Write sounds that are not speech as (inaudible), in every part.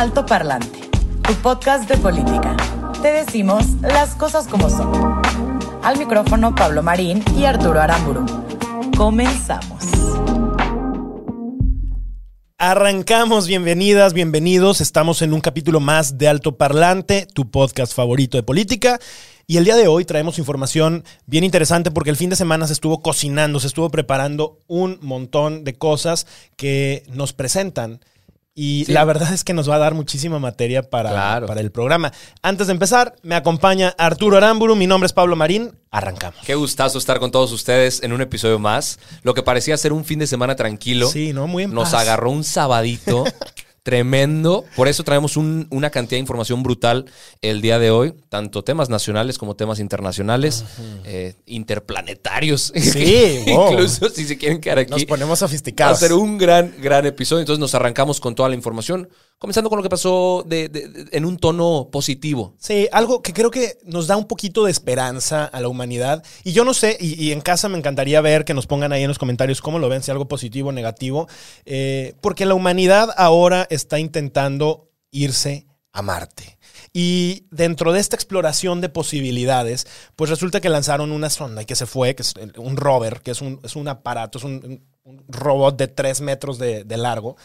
Alto Parlante, tu podcast de política. Te decimos las cosas como son. Al micrófono Pablo Marín y Arturo Aramburu. Comenzamos. Arrancamos, bienvenidas, bienvenidos. Estamos en un capítulo más de Alto Parlante, tu podcast favorito de política. Y el día de hoy traemos información bien interesante porque el fin de semana se estuvo cocinando, se estuvo preparando un montón de cosas que nos presentan. Y la verdad es que nos va a dar muchísima materia para, Claro. para el programa. Antes de empezar, me acompaña Arturo Aramburu, mi nombre es Pablo Marín. Arrancamos. Qué gustazo estar con todos ustedes en un episodio más. Lo que parecía ser un fin de semana tranquilo. Sí, ¿no? Muy en Nos paz. agarró un sabadito (laughs) tremendo. Por eso traemos un- una cantidad de información brutal el día de hoy. Tanto temas nacionales como temas internacionales, eh, interplanetarios. Sí, (laughs) wow. Incluso si se quieren quedar aquí. Nos ponemos Va a sofisticados. ser un gran, gran episodio. Entonces nos arrancamos con toda la información. Comenzando con lo que pasó de- de- de- en un tono positivo. Sí, algo que creo que nos da un poquito de esperanza a la humanidad. Y yo no sé, y, y en casa me encantaría ver que nos pongan ahí en los comentarios cómo lo ven, si algo positivo o negativo. eh, porque la humanidad ahora está intentando irse a Marte. Y dentro de esta exploración de posibilidades, pues resulta que lanzaron una sonda y que se fue, que es un rover, que es un, es un aparato, es un, un robot de tres metros de, de largo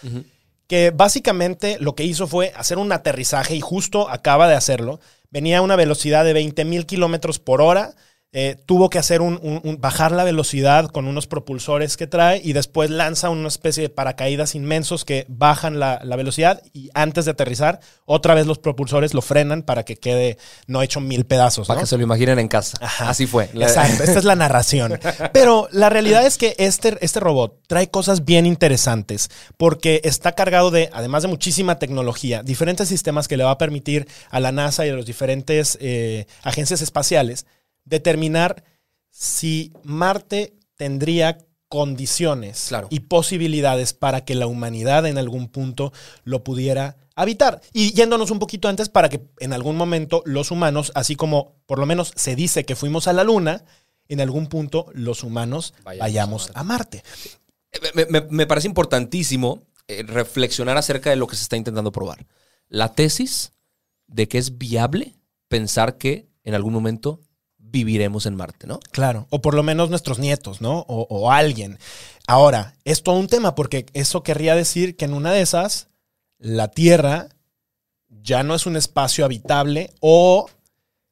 que básicamente lo que hizo fue hacer un aterrizaje y justo acaba de hacerlo. Venía a una velocidad de 20 mil kilómetros por hora. Eh, tuvo que hacer un, un- un- bajar la velocidad con unos propulsores que trae y después lanza una especie de paracaídas inmensos que bajan la, la velocidad y antes de aterrizar otra vez los propulsores lo frenan para que quede no hecho mil pedazos. Para que se lo imaginen en casa. Ajá. Así fue. Exacto, esta es la narración. (laughs) Pero la realidad es que este, este robot trae cosas bien interesantes porque está cargado de, además de muchísima tecnología, diferentes sistemas que le va a permitir a la NASA y a las diferentes eh, agencias espaciales determinar si Marte tendría condiciones Claro. y posibilidades para que la humanidad en algún punto lo pudiera habitar. Y yéndonos un poquito antes para que en algún momento los humanos, así como por lo menos se dice que fuimos a la Luna, en algún punto los humanos Vayamos vayamos, a Marte. Me, me- me parece importantísimo eh, reflexionar acerca de lo que se está intentando probar. La tesis de que es viable pensar que en algún momento viviremos en Marte, ¿no? Claro, o por lo menos nuestros nietos, ¿no? O, alguien. Ahora, es todo un tema porque eso querría decir que en una de esas, la Tierra ya no es un espacio habitable o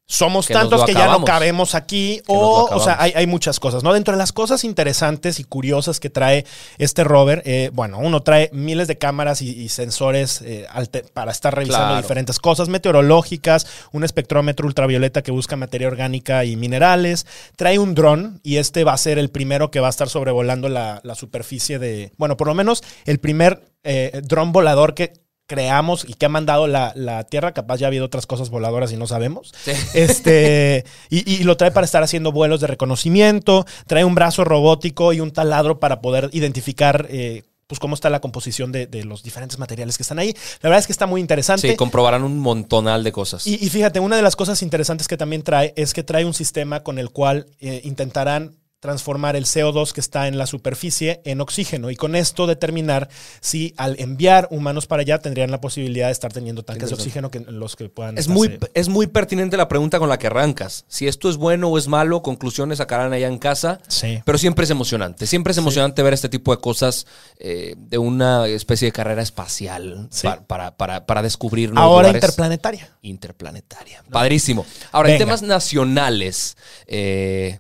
somos Que tantos que ya no cabemos aquí o, o sea, hay, hay muchas cosas, ¿no? Dentro de las cosas interesantes y curiosas que trae este rover, eh, bueno, uno trae miles de cámaras y, y sensores eh, para estar revisando Claro. diferentes cosas meteorológicas, un espectrómetro ultravioleta que busca materia orgánica y minerales, trae un dron y este va a ser el primero que va a estar sobrevolando la, la superficie de, bueno, por lo menos el primer eh, dron volador que creamos y que ha mandado la, la Tierra, capaz ya ha habido otras cosas voladoras y no sabemos. (laughs) Este, y, y lo trae para estar haciendo vuelos de reconocimiento, trae un brazo robótico y un taladro para poder identificar eh, pues cómo está la composición de, de los diferentes materiales que están ahí. La verdad es que está muy interesante. Sí, comprobarán un montonal de cosas. Y, y fíjate, una de las cosas interesantes que también trae es que trae un sistema con el cual eh, intentarán transformar el CO2 que está en la superficie en oxígeno y con esto determinar si al enviar humanos para allá tendrían la posibilidad de estar teniendo tanques de oxígeno que los que puedan Es muy, es muy pertinente la pregunta con la que arrancas. Si esto es bueno o es malo, conclusiones sacarán allá en casa. Sí. Pero siempre es emocionante. Siempre es emocionante ver este tipo de cosas eh, de una especie de carrera espacial Sí. para, para, para descubrir nuevos ahora lugares. interplanetaria. Interplanetaria. Padrísimo. Ahora, en temas nacionales, eh,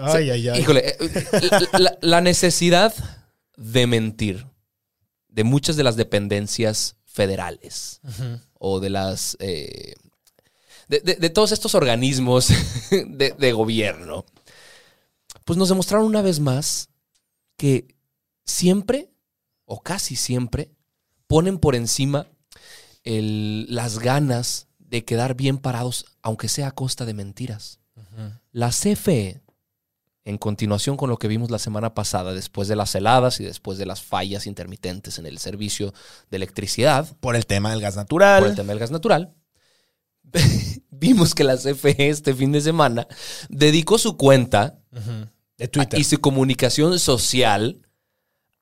Ay, ay, ay. híjole, eh, la, necesidad de mentir de muchas de las dependencias federales o de las eh, de, de- de todos estos organismos (laughs) de, de gobierno, pues nos demostraron una vez más que siempre, o casi siempre, ponen por encima el- las ganas de quedar bien parados, aunque sea a costa de mentiras. La CFE, en continuación con lo que vimos la semana pasada, después de las heladas y después de las fallas intermitentes en el servicio de electricidad, Por el tema del gas natural. por el tema del gas natural, (laughs) vimos que la CFE este fin de semana dedicó su cuenta de Twitter. y su comunicación social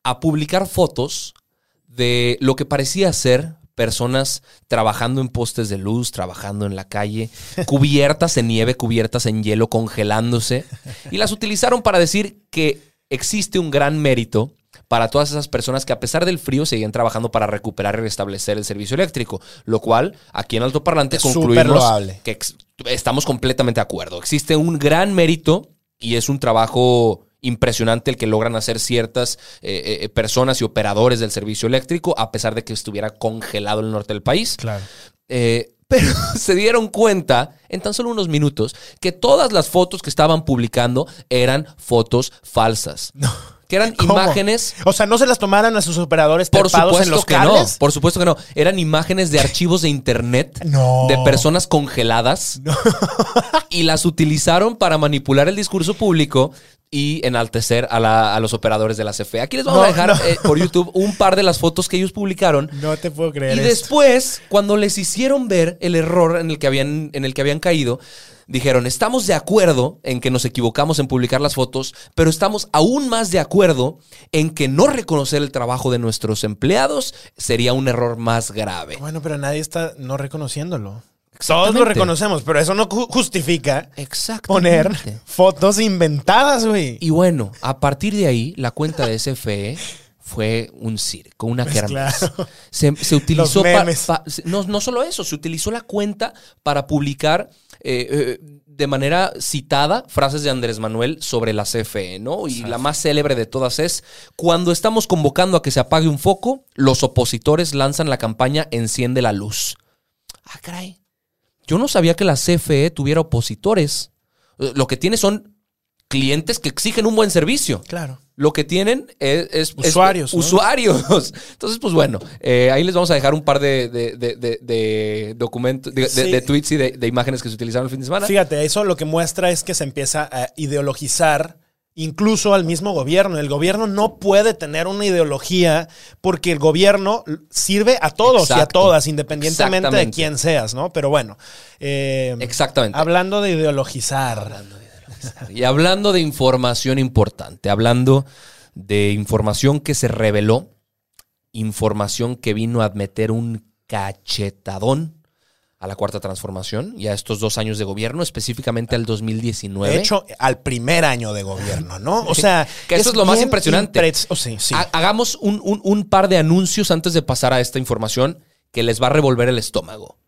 a publicar fotos de lo que parecía ser personas trabajando en postes de luz, trabajando en la calle, cubiertas en nieve, cubiertas en hielo, congelándose, y las utilizaron para decir que existe un gran mérito para todas esas personas que a pesar del frío seguían trabajando para recuperar y restablecer el servicio eléctrico, lo cual aquí en Alto Parlante Es concluimos que estamos completamente de acuerdo. Existe un gran mérito y es un trabajo impresionante el que logran hacer ciertas eh, eh, personas y operadores del servicio eléctrico, a pesar de que estuviera congelado el norte del país. Claro. Eh, pero (laughs) se dieron cuenta en tan solo unos minutos que todas las fotos que estaban publicando eran fotos falsas. Que eran ¿Cómo? imágenes O sea, no se las tomaran a sus operadores por supuesto en los que cables. no. Por supuesto que no. Eran imágenes de archivos de internet (laughs) No. de personas congeladas (laughs) y las utilizaron para manipular el discurso público y enaltecer a, la- a los operadores de la CFE. Aquí les vamos No, a dejar no. eh, por YouTube un par de las fotos que ellos publicaron. No te puedo creer Y esto. después, cuando les hicieron ver el error en el que habían, en el que habían caído, dijeron, estamos de acuerdo en que nos equivocamos en publicar las fotos, pero estamos aún más de acuerdo en que no reconocer el trabajo de nuestros empleados sería un error más grave. Bueno, pero nadie está no reconociéndolo. Todos lo reconocemos, pero eso no ju- justifica poner fotos inventadas, güey. Y bueno, a partir de ahí, la cuenta de SFE fue un circo, una kermés. Pues claro. Se, se utilizó Los pa- memes. pa- se- no, no solo eso, se utilizó la cuenta para publicar eh, eh, de manera citada frases de Andrés Manuel sobre la CFE, ¿no? Y la más célebre de todas es, cuando estamos convocando a que se apague un foco, los opositores lanzan la campaña Enciende la luz. Ah, caray. Yo no sabía que la CFE tuviera opositores. Lo que tiene son clientes que exigen un buen servicio. Claro. Lo que tienen es, es- es- Usuarios, ¿no? usuarios. (laughs) Entonces, pues bueno, eh, ahí les vamos a dejar un par de, de- de- de- de documentos, de, de- Sí. de tweets y de, imágenes que se utilizaron el fin de semana. Fíjate, eso lo que muestra es que se empieza a ideologizar incluso al mismo gobierno. El gobierno no puede tener una ideología porque el gobierno sirve a todos y a todas, independientemente de quién seas, ¿no? Pero bueno, eh, Exactamente. hablando de ideologizar. Y hablando de información importante, hablando de información que se reveló, información que vino a meter un cachetadón a la cuarta transformación y a estos dos años de gobierno, específicamente al 2019. De hecho, al primer año de gobierno, ¿no? O sea, (laughs) Que eso es lo más impresionante. impre- oh, sí, sí. Ha- Hagamos un, un- un par de anuncios antes de pasar a esta información que les va a revolver el estómago.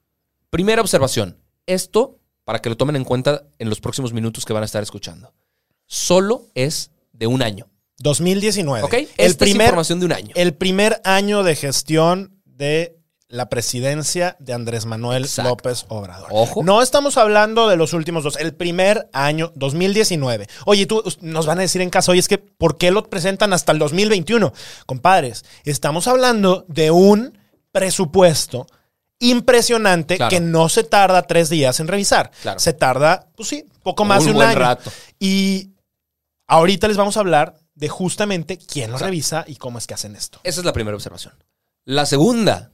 Primera observación. Esto, para que lo tomen en cuenta en los próximos minutos que van a estar escuchando, solo es de un año. 2019. ¿Ok? El Esta es primer, información de un año. el primer año de gestión de la presidencia de Andrés Manuel Exacto. López Obrador. Ojo. No estamos hablando de los últimos dos, el primer año, 2019. Oye, tú nos van a decir en casa, oye, es que ¿por qué lo presentan hasta el 2021? Compadres, estamos hablando de un presupuesto impresionante Claro. que no se tarda tres días en revisar. Claro. Se tarda, pues sí, poco más Un de un buen año. rato. Y ahorita les vamos a hablar de justamente quién lo Exacto. revisa y cómo es que hacen esto. Esa es la primera observación. La segunda,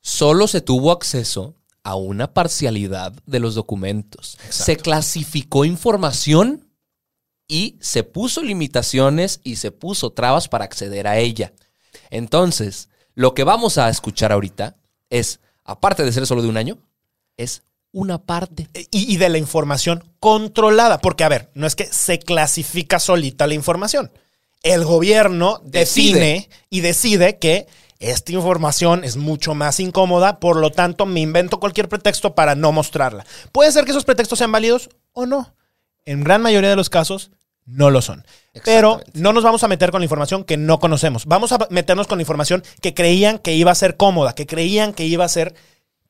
solo se tuvo acceso a una parcialidad de los documentos. Se clasificó información y se puso limitaciones y se puso trabas para acceder a ella. Entonces, lo que vamos a escuchar ahorita es, aparte de ser solo de un año, es una parte. Y, y de la información controlada. Porque, a ver, no es que se clasifica solita la información. El gobierno Decide. define y decide que esta información es mucho más incómoda, por lo tanto me invento cualquier pretexto para no mostrarla. Puede ser que esos pretextos sean válidos o no. En gran mayoría de los casos no lo son. Pero no nos vamos a meter con la información que no conocemos. Vamos a meternos con la información que creían que iba a ser cómoda, que creían que iba a ser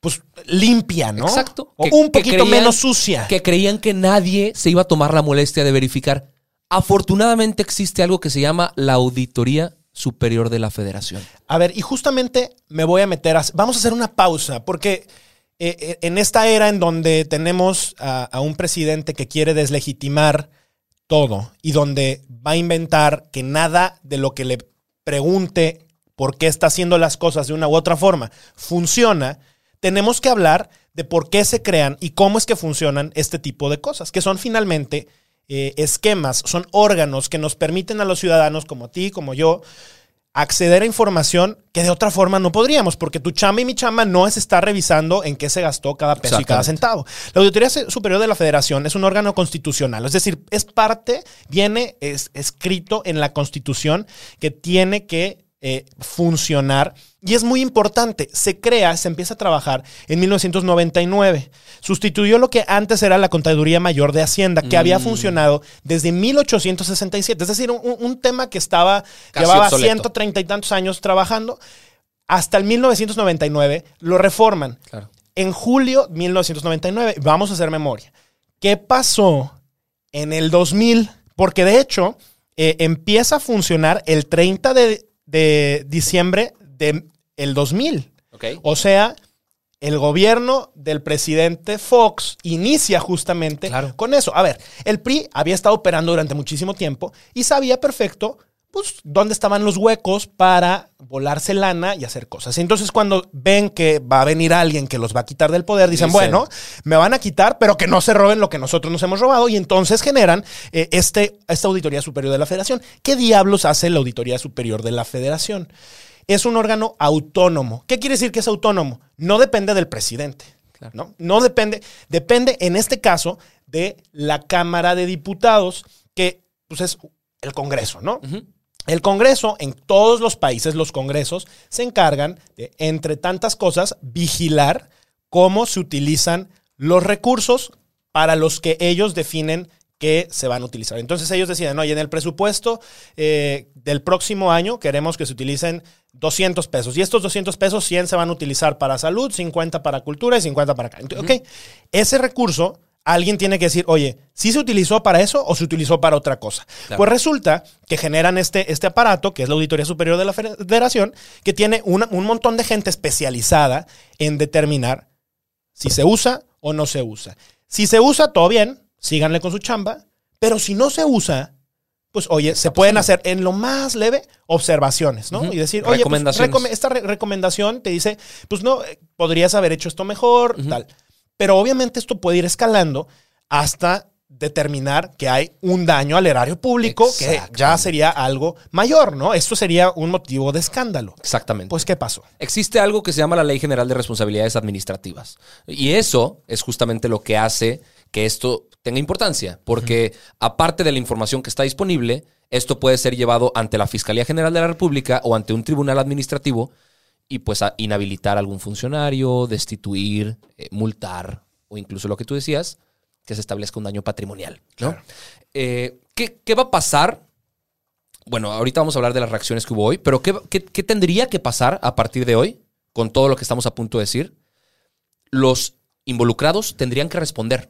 pues limpia, ¿no? Exacto. O Que- un poquito creían- menos sucia. Que creían que nadie se iba a tomar la molestia de verificar. Afortunadamente existe algo que se llama la Auditoría Superior de la Federación. A ver, y justamente me voy a meter a... Vamos a hacer una pausa, porque eh, eh, en esta era en donde tenemos a, a un presidente que quiere deslegitimar todo y donde va a inventar que nada de lo que le pregunte por qué está haciendo las cosas de una u otra forma funciona, tenemos que hablar de por qué se crean y cómo es que funcionan este tipo de cosas, que son finalmente eh, esquemas, son órganos que nos permiten a los ciudadanos como a ti, como yo, acceder a información que de otra forma no podríamos, porque tu chamba y mi chamba no es estar revisando en qué se gastó cada peso y cada centavo. La Auditoría Superior de la Federación es un órgano constitucional, es decir, es parte, viene es, escrito en la Constitución que tiene que eh, funcionar. Y es muy importante, se crea, se empieza a trabajar en 1999. Sustituyó lo que antes era la Contaduría Mayor de Hacienda, que había Mm. funcionado desde 1867. Es decir, un, un tema que estaba, Casi llevaba. 130 y tantos años trabajando. Hasta el 1999 lo reforman. Claro. En julio 1999, vamos a hacer memoria. ¿Qué pasó en el 2000? Porque de hecho, eh, empieza a funcionar el 30 de, de diciembre del el 2000. ¿Ok? O sea, el gobierno del presidente Fox inicia justamente Claro. con eso. A ver, el PRI había estado operando durante muchísimo tiempo y sabía perfecto pues, dónde estaban los huecos para volarse lana y hacer cosas. Entonces, cuando ven que va a venir alguien que los va a quitar del poder, dicen, Dicen- bueno, me van a quitar, pero que no se roben lo que nosotros nos hemos robado. Y entonces generan eh, este, esta Auditoría Superior de la Federación. ¿Qué diablos hace la Auditoría Superior de la Federación? Es un órgano autónomo. ¿Qué quiere decir que es autónomo? No depende del presidente. ¿no? no depende, depende en este caso de la Cámara de Diputados, que pues, es el Congreso, ¿no? El Congreso, en todos los países, los Congresos se encargan de, entre tantas cosas, vigilar cómo se utilizan los recursos para los que ellos definen que se van a utilizar. Entonces ellos deciden, oye, en el presupuesto eh, del próximo año queremos que se utilicen 200 pesos. Y estos 200 pesos, 100 se van a utilizar para salud, 50 para cultura y 50 para acá. Entonces, Ok, ese recurso, alguien tiene que decir, oye, ¿sí se utilizó para eso o se utilizó para otra cosa? Claro. Pues resulta que generan este, este aparato, que es la Auditoría Superior de la Federación, que tiene una- un montón de gente especializada en determinar si se usa o no se usa. Si se usa, todo bien, síganle con su chamba, pero si no se usa, pues oye, se pueden hacer en lo más leve observaciones, ¿no? Y decir, oye, pues, recome- esta re- recomendación te dice, pues no, eh, podrías haber hecho esto mejor, tal. Pero obviamente esto puede ir escalando hasta determinar que hay un daño al erario público que ya sería algo mayor, ¿no? Esto sería un motivo de escándalo. Exactamente. Pues, ¿qué pasó? Existe algo que se llama la Ley General de Responsabilidades Administrativas. Y eso es justamente lo que hace que esto tenga importancia, porque aparte de la información que está disponible, esto puede ser llevado ante la Fiscalía General de la República o ante un tribunal administrativo y pues a inhabilitar a algún funcionario, destituir, eh, multar o incluso lo que tú decías, que se establezca un daño patrimonial. ¿no? Eh, ¿qué, qué va a pasar bueno, ahorita vamos a hablar de las reacciones que hubo hoy, pero ¿qué, qué- qué tendría que pasar a partir de hoy con todo lo que estamos a punto de decir? Los involucrados tendrían que responder.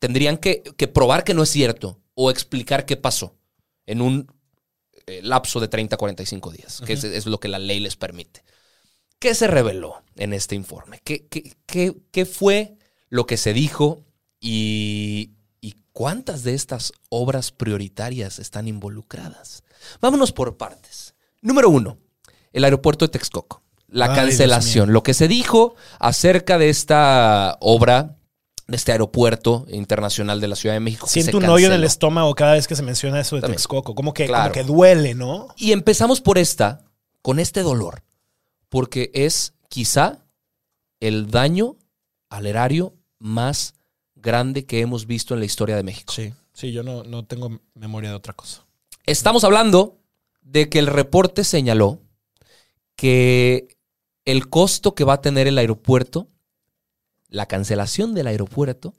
Tendrían que, que probar que no es cierto o explicar qué pasó en un eh, lapso de 30 a 45 días, que es, es lo que la ley les permite. ¿Qué se reveló en este informe? ¿Qué, qué- qué- qué fue lo que se dijo y, y cuántas de estas obras prioritarias están involucradas? Vámonos por partes. Número uno, el aeropuerto de Texcoco. La Ay, cancelación. Lo que se dijo acerca de esta obra, de este aeropuerto internacional de la Ciudad de México. Siento un hoyo en el estómago cada vez que se menciona eso de También. Texcoco. Como que, Claro. como que duele, ¿no? Y empezamos por esta, con este dolor, porque es quizá el daño al erario más grande que hemos visto en la historia de México. Sí, sí, yo no, no tengo memoria de otra cosa. Estamos hablando de que el reporte señaló que el costo que va a tener el aeropuerto, la cancelación del aeropuerto,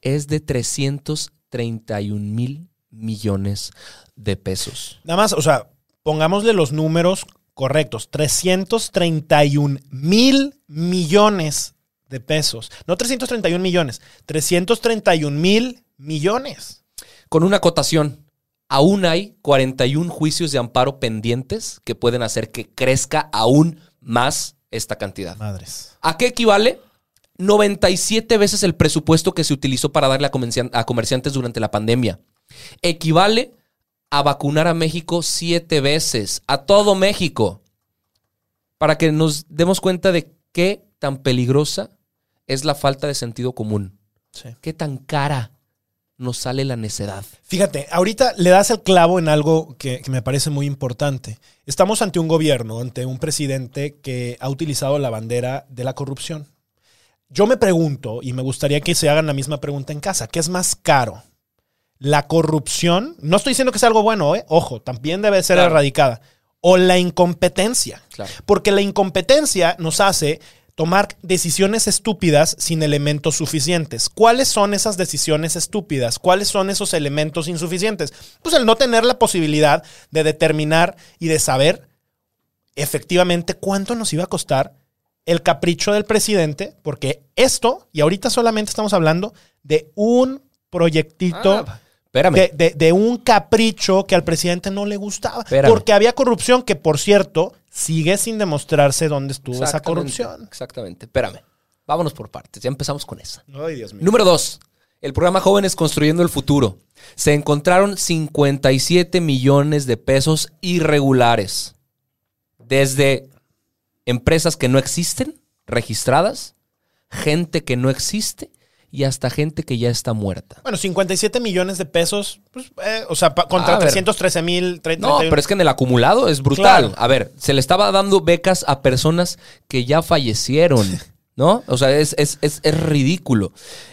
es de 331 mil millones de pesos. Nada más, o sea, pongámosle los números correctos. 331 mil millones de pesos. No 331 millones, 331 mil millones. Con una acotación, aún hay 41 juicios de amparo pendientes que pueden hacer que crezca aún más esta cantidad. Madres. ¿A qué equivale? 97 veces el presupuesto que se utilizó para darle a comerciantes durante la pandemia. Equivale a vacunar a México siete veces, a todo México, para que nos demos cuenta de qué tan peligrosa es la falta de sentido común, Sí. qué tan cara nos sale la necedad. Fíjate, ahorita le das el clavo en algo que, que me parece muy importante. Estamos ante un gobierno, ante un presidente que ha utilizado la bandera de la corrupción. Yo me pregunto, y me gustaría que se hagan la misma pregunta en casa, ¿qué es más caro? ¿La corrupción? No estoy diciendo que sea algo bueno, ¿eh? ojo, también debe ser Claro. erradicada. ¿O la incompetencia? Claro. Porque la incompetencia nos hace tomar decisiones estúpidas sin elementos suficientes. ¿Cuáles son esas decisiones estúpidas? ¿Cuáles son esos elementos insuficientes? Pues el no tener la posibilidad de determinar y de saber efectivamente cuánto nos iba a costar el capricho del presidente, porque esto, y ahorita solamente estamos hablando de un proyectito Ah, espérame. de, de- de un capricho que al presidente no le gustaba. Espérame. Porque había corrupción que, por cierto, sigue sin demostrarse dónde estuvo esa Exactamente, corrupción. Exactamente. Espérame. Vámonos por partes. Ya empezamos con esa. Ay, Dios mío. Número dos. El programa Jóvenes Construyendo el Futuro. Se encontraron 57 millones de pesos irregulares. Desde empresas que no existen, registradas, gente que no existe y hasta gente que ya está muerta. Bueno, 57 millones de pesos, pues, eh, o sea, contra A ver. 313 mil. No, pero es que en el acumulado es brutal. Claro. A ver, se le estaba dando becas a personas que ya fallecieron, (laughs) ¿no? O sea, es, es- es- es ridículo.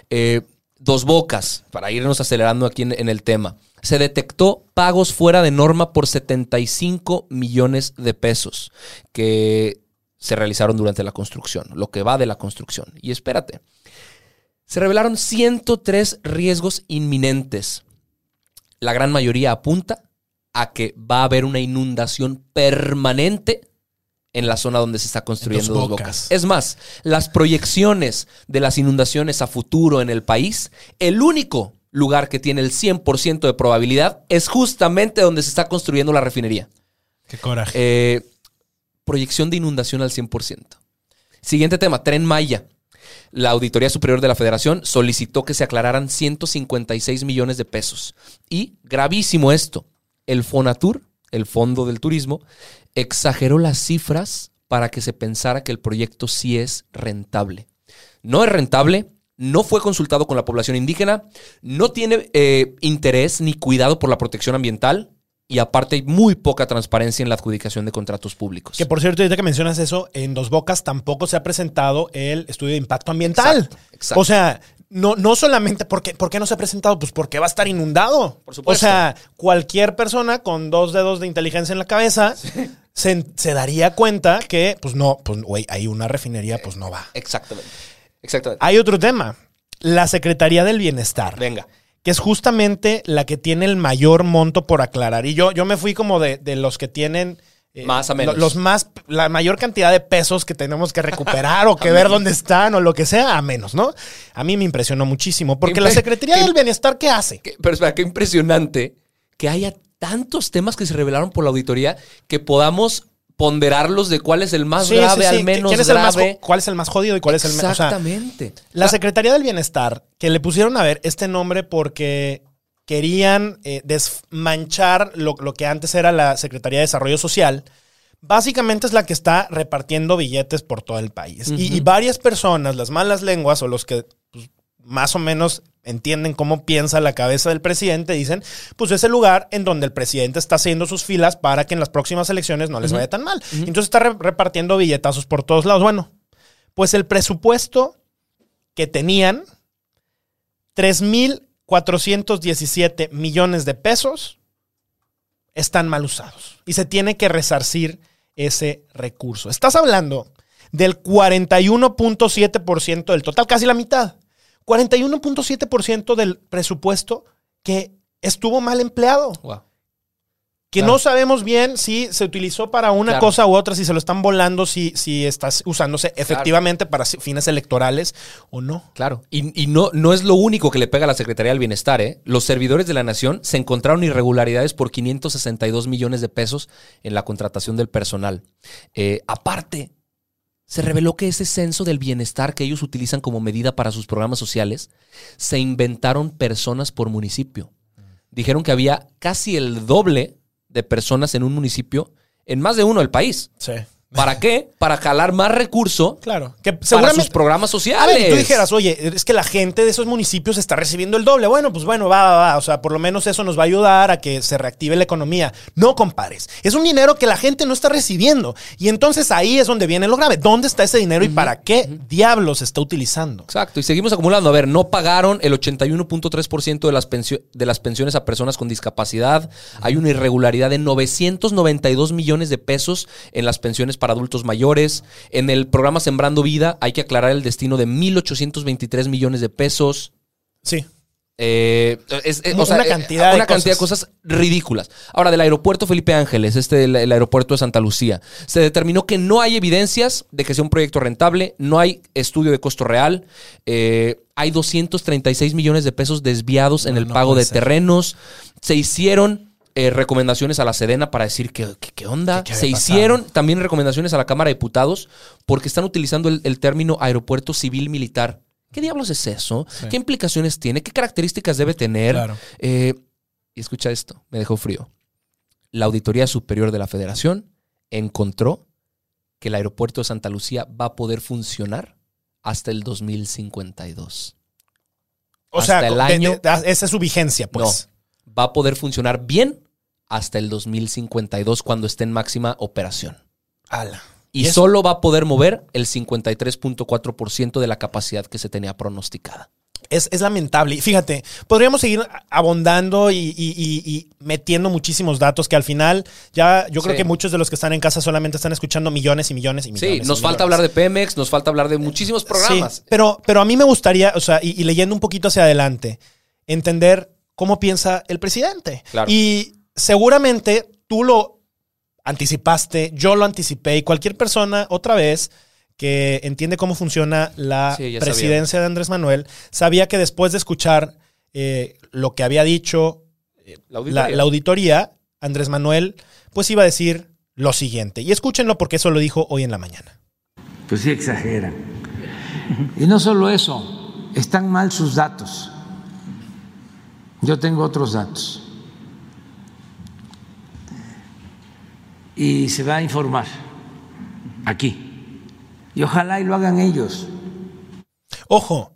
Eh, dos bocas, para irnos acelerando aquí en, en el tema. Se detectó pagos fuera de norma por 75 millones de pesos que se realizaron durante la construcción, lo que va de la construcción. Y espérate, se revelaron 103 riesgos inminentes. La gran mayoría apunta a que va a haber una inundación permanente en la zona donde se está construyendo Dos. Bocas. Es más, las proyecciones de las inundaciones a futuro en el país, el único lugar que tiene el 100% de probabilidad es justamente donde se está construyendo la refinería. Qué coraje. Eh, proyección de inundación al 100%. Siguiente tema, Tren Maya. La Auditoría Superior de la Federación solicitó que se aclararan 156 millones de pesos. Y, gravísimo esto, el Fonatur, el Fondo del Turismo, exageró las cifras para que se pensara que el proyecto sí es rentable. No es rentable, no fue consultado con la población indígena, no tiene eh, interés ni cuidado por la protección ambiental y aparte hay muy poca transparencia en la adjudicación de contratos públicos. Que por cierto, ahorita que mencionas eso, en Dos Bocas tampoco se ha presentado el estudio de impacto ambiental. Exacto, exacto. O sea, no, no solamente porque, ¿por qué no se ha presentado? Pues porque va a estar inundado. Por supuesto. O sea, cualquier persona con dos dedos de inteligencia en la cabeza se, se daría cuenta que, pues no, pues güey, hay una refinería, pues no va. Exactamente. Exactamente. Hay otro tema. La Secretaría del Bienestar. Venga. Que es justamente la que tiene el mayor monto por aclarar. Y yo, yo me fui como de, de los que tienen... eh, Más a menos. lo- Los más, la mayor cantidad de pesos que tenemos que recuperar o que (laughs) ver dónde están o lo que sea, a menos, ¿no? A mí me impresionó muchísimo. Porque la Secretaría del Bienestar, ¿qué hace? Qué- pero espera, qué impresionante que haya tantos temas que se revelaron por la auditoría que podamos ponderarlos de cuál es el más Sí, grave sí, sí. al menos ¿Quién es el más grave. ¿Cuál es el más jodido y cuál es el menos? Exactamente. La Secretaría del Bienestar, que le pusieron a ver este nombre porque querían eh, desmanchar lo, lo que antes era la Secretaría de Desarrollo Social, básicamente es la que está repartiendo billetes por todo el país. y, y varias personas, las malas lenguas o los que pues, más o menos entienden cómo piensa la cabeza del presidente, dicen, pues es el lugar en donde el presidente está haciendo sus filas para que en las próximas elecciones no les vaya tan mal. Entonces está re- repartiendo billetazos por todos lados. Bueno, pues el presupuesto que tenían 3.417 millones de pesos están mal usados y se tiene que resarcir ese recurso. Estás hablando del 41.7% del total, casi la mitad. 41.7% del presupuesto que estuvo mal empleado. Wow. que Claro. no sabemos bien si se utilizó para una Claro. cosa u otra, si se lo están volando, si, si estás usándose efectivamente para fines electorales o no. Claro. Y, y no, no es lo único que le pega a la Secretaría del Bienestar, ¿eh? Los servidores de la Nación se encontraron irregularidades por 562 millones de pesos en la contratación del personal. Eh, aparte, se reveló que ese censo del bienestar que ellos utilizan como medida para sus programas sociales, se inventaron personas por municipio. Dijeron que había casi el doble de personas en un municipio en más de uno del país. Sí. ¿Para qué? Para jalar más recurso Claro. Que para seguramente. sus programas A sociales. ver, y tú dijeras, oye, es que la gente de esos municipios está recibiendo el doble. Bueno, pues bueno, va, va, va. O sea, por lo menos eso nos va a ayudar a que se reactive la economía. No compares. Es un dinero que la gente no está recibiendo. Y entonces ahí es donde viene lo grave. ¿Dónde está ese dinero y para qué diablos se está utilizando? Exacto, y seguimos acumulando. A ver, no pagaron el 81.3% de, las de las pensiones a personas con discapacidad. Hay una irregularidad de 992 millones de pesos en las pensiones para adultos mayores. En el programa Sembrando Vida hay que aclarar el destino de 1.823 millones de pesos. Sí. Eh, es- es- Una o sea, eh, cantidad de una cantidad de cosas ridículas. Ahora, del aeropuerto Felipe Ángeles, este el, el aeropuerto de Santa Lucía, se determinó que no hay evidencias de que sea un proyecto rentable, no hay estudio de costo real, eh, hay 236 millones de pesos desviados en el no pago de ser. terrenos, se hicieron eh, recomendaciones a la Sedena para decir qué onda, ¿Qué- qué se hicieron también recomendaciones a la Cámara de Diputados porque están utilizando el, el término aeropuerto civil militar. ¿Qué diablos es eso? ¿Qué implicaciones tiene? ¿Qué características debe tener? Claro. Eh, y escucha esto, me dejó frío. La Auditoría Superior de la Federación encontró que el aeropuerto de Santa Lucía va a poder funcionar hasta el 2052. O Hasta sea, el de- año- de- esa es su vigencia, pues. No, va a poder funcionar bien hasta el 2052 cuando esté en máxima operación. Ala. Y, solo va a poder mover el 53.4% de la capacidad que se tenía pronosticada. Es, es lamentable. Y fíjate, podríamos seguir abondando y, y- y- y metiendo muchísimos datos que al final ya yo creo Sí. que muchos de los que están en casa solamente están escuchando millones y millones y millones. Sí, nos falta millones. hablar de Pemex, nos falta hablar de muchísimos programas. Sí, pero, pero a mí me gustaría, o sea, y, y leyendo un poquito hacia adelante, entender cómo piensa el presidente. Claro. Y seguramente tú lo anticipaste, yo lo anticipé, y cualquier persona, otra vez, que entiende cómo funciona la Sí, presidencia de Andrés Manuel, sabía que después de escuchar eh, lo que había dicho La la, la auditoría, Andrés Manuel, pues iba a decir lo siguiente. Y escúchenlo porque eso lo dijo hoy en la mañana. pues sí exageran. Y no solo eso, están mal sus datos. Yo tengo otros datos. Y se va a informar aquí. Y ojalá y lo hagan ellos. Ojo,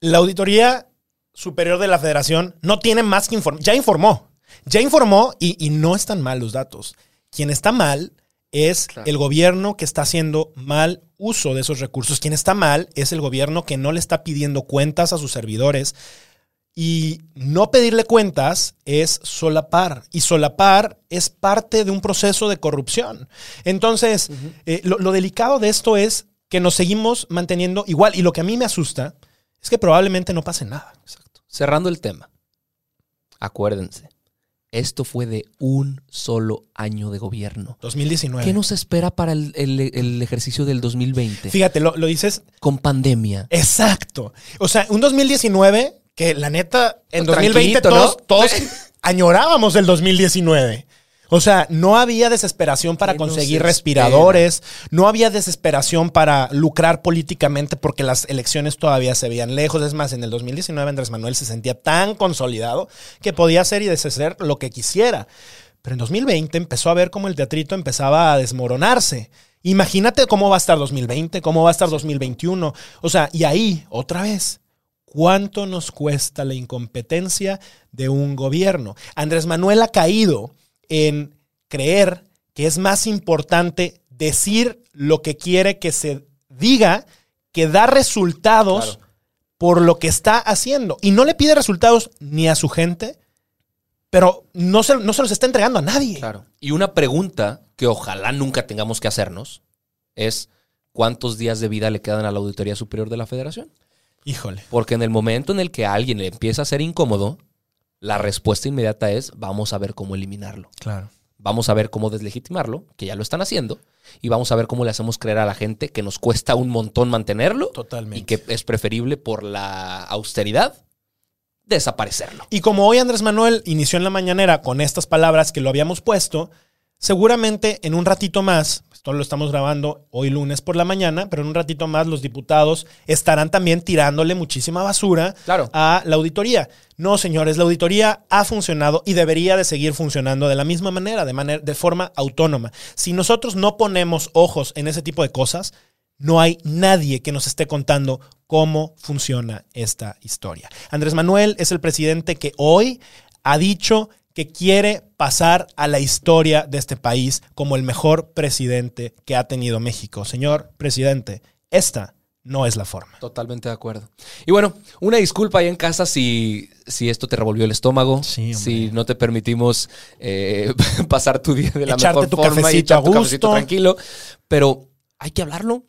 la Auditoría Superior de la Federación no tiene más que informar. Ya informó. Ya informó y, y no están mal los datos. Quien está mal es Claro. el gobierno que está haciendo mal uso de esos recursos. Quien está mal es el gobierno que no le está pidiendo cuentas a sus servidores. Y no pedirle cuentas es solapar. Y solapar es parte de un proceso de corrupción. Entonces, eh, lo, lo delicado de esto es que nos seguimos manteniendo igual. Y lo que a mí me asusta es que probablemente no pase nada. Exacto. Cerrando el tema. Acuérdense, esto fue de un solo año de gobierno. 2019. ¿Qué nos espera para el, el- el ejercicio del 2020? Fíjate, lo, lo dices Con pandemia. exacto. O sea, un 2019 que la neta, en 2020 Tranquilito, ¿no? (laughs) todos, añorábamos el 2019. O sea, no había desesperación para ¿Qué nos conseguir respiradores, no había desesperación para lucrar políticamente porque las elecciones todavía se veían lejos. Es más, en el 2019 Andrés Manuel se sentía tan consolidado que podía hacer y deshacer lo que quisiera. Pero en 2020 empezó a ver cómo el teatrito empezaba a desmoronarse. Imagínate cómo va a estar 2020, cómo va a estar 2021. O sea, y ahí, otra vez, ¿cuánto nos cuesta la incompetencia de un gobierno? Andrés Manuel ha caído en creer que es más importante decir lo que quiere que se diga que dar resultados Claro. por lo que está haciendo. Y no le pide resultados ni a su gente, pero no se, no se los está entregando a nadie. Claro. Y una pregunta que ojalá nunca tengamos que hacernos es ¿cuántos días de vida le quedan a la Auditoría Superior de la Federación? Híjole. Porque en el momento en el que a alguien le empieza a ser incómodo, la respuesta inmediata es vamos a ver cómo eliminarlo. Claro. Vamos a ver cómo deslegitimarlo, que ya lo están haciendo, y vamos a ver cómo le hacemos creer a la gente que nos cuesta un montón mantenerlo Totalmente. y que es preferible por la austeridad desaparecerlo. Y como hoy Andrés Manuel inició en la mañanera con estas palabras que lo habíamos puesto, seguramente en un ratito más, esto lo estamos grabando hoy lunes por la mañana, pero en un ratito más los diputados estarán también tirándole muchísima basura Claro. a la auditoría. No, señores, la auditoría ha funcionado y debería de seguir funcionando de la misma manera, de, manera, de forma autónoma. Si nosotros no ponemos ojos en ese tipo de cosas, no hay nadie que nos esté contando cómo funciona esta historia. Andrés Manuel es el presidente que hoy ha dicho que quiere pasar a la historia de este país como el mejor presidente que ha tenido México. Señor presidente, esta no es la forma. Totalmente de acuerdo. Y bueno, una disculpa ahí en casa si, si esto te revolvió el estómago, Sí, si no te permitimos eh, (laughs) pasar tu día de la Echarte mejor tu forma y tu a cafecito gusto. tranquilo, pero hay que hablarlo,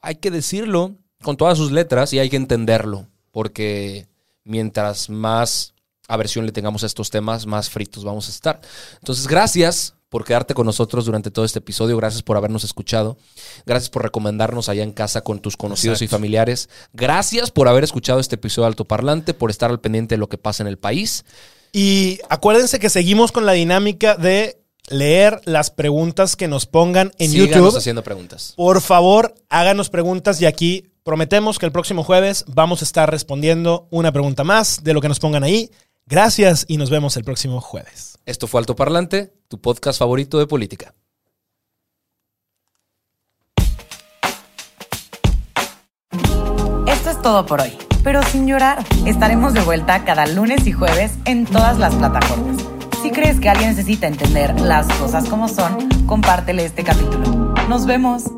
hay que decirlo con todas sus letras y hay que entenderlo, porque mientras más aversión le tengamos a estos temas, más fritos vamos a estar. Entonces, gracias por quedarte con nosotros durante todo este episodio, gracias por habernos escuchado, gracias por recomendarnos allá en casa con tus conocidos y familiares, gracias por haber escuchado este episodio de Altoparlante, por estar al pendiente de lo que pasa en el país. Y acuérdense que seguimos con la dinámica de leer las preguntas que nos pongan en Síganos YouTube. haciendo preguntas. Por favor, háganos preguntas y aquí prometemos que el próximo jueves vamos a estar respondiendo una pregunta más de lo que nos pongan ahí. Gracias y nos vemos el próximo jueves. Esto fue Altoparlante, tu podcast favorito de política. Esto es todo por hoy, pero sin llorar. Estaremos de vuelta cada lunes y jueves en todas las plataformas. Si crees que alguien necesita entender las cosas como son, compártele este capítulo. Nos vemos.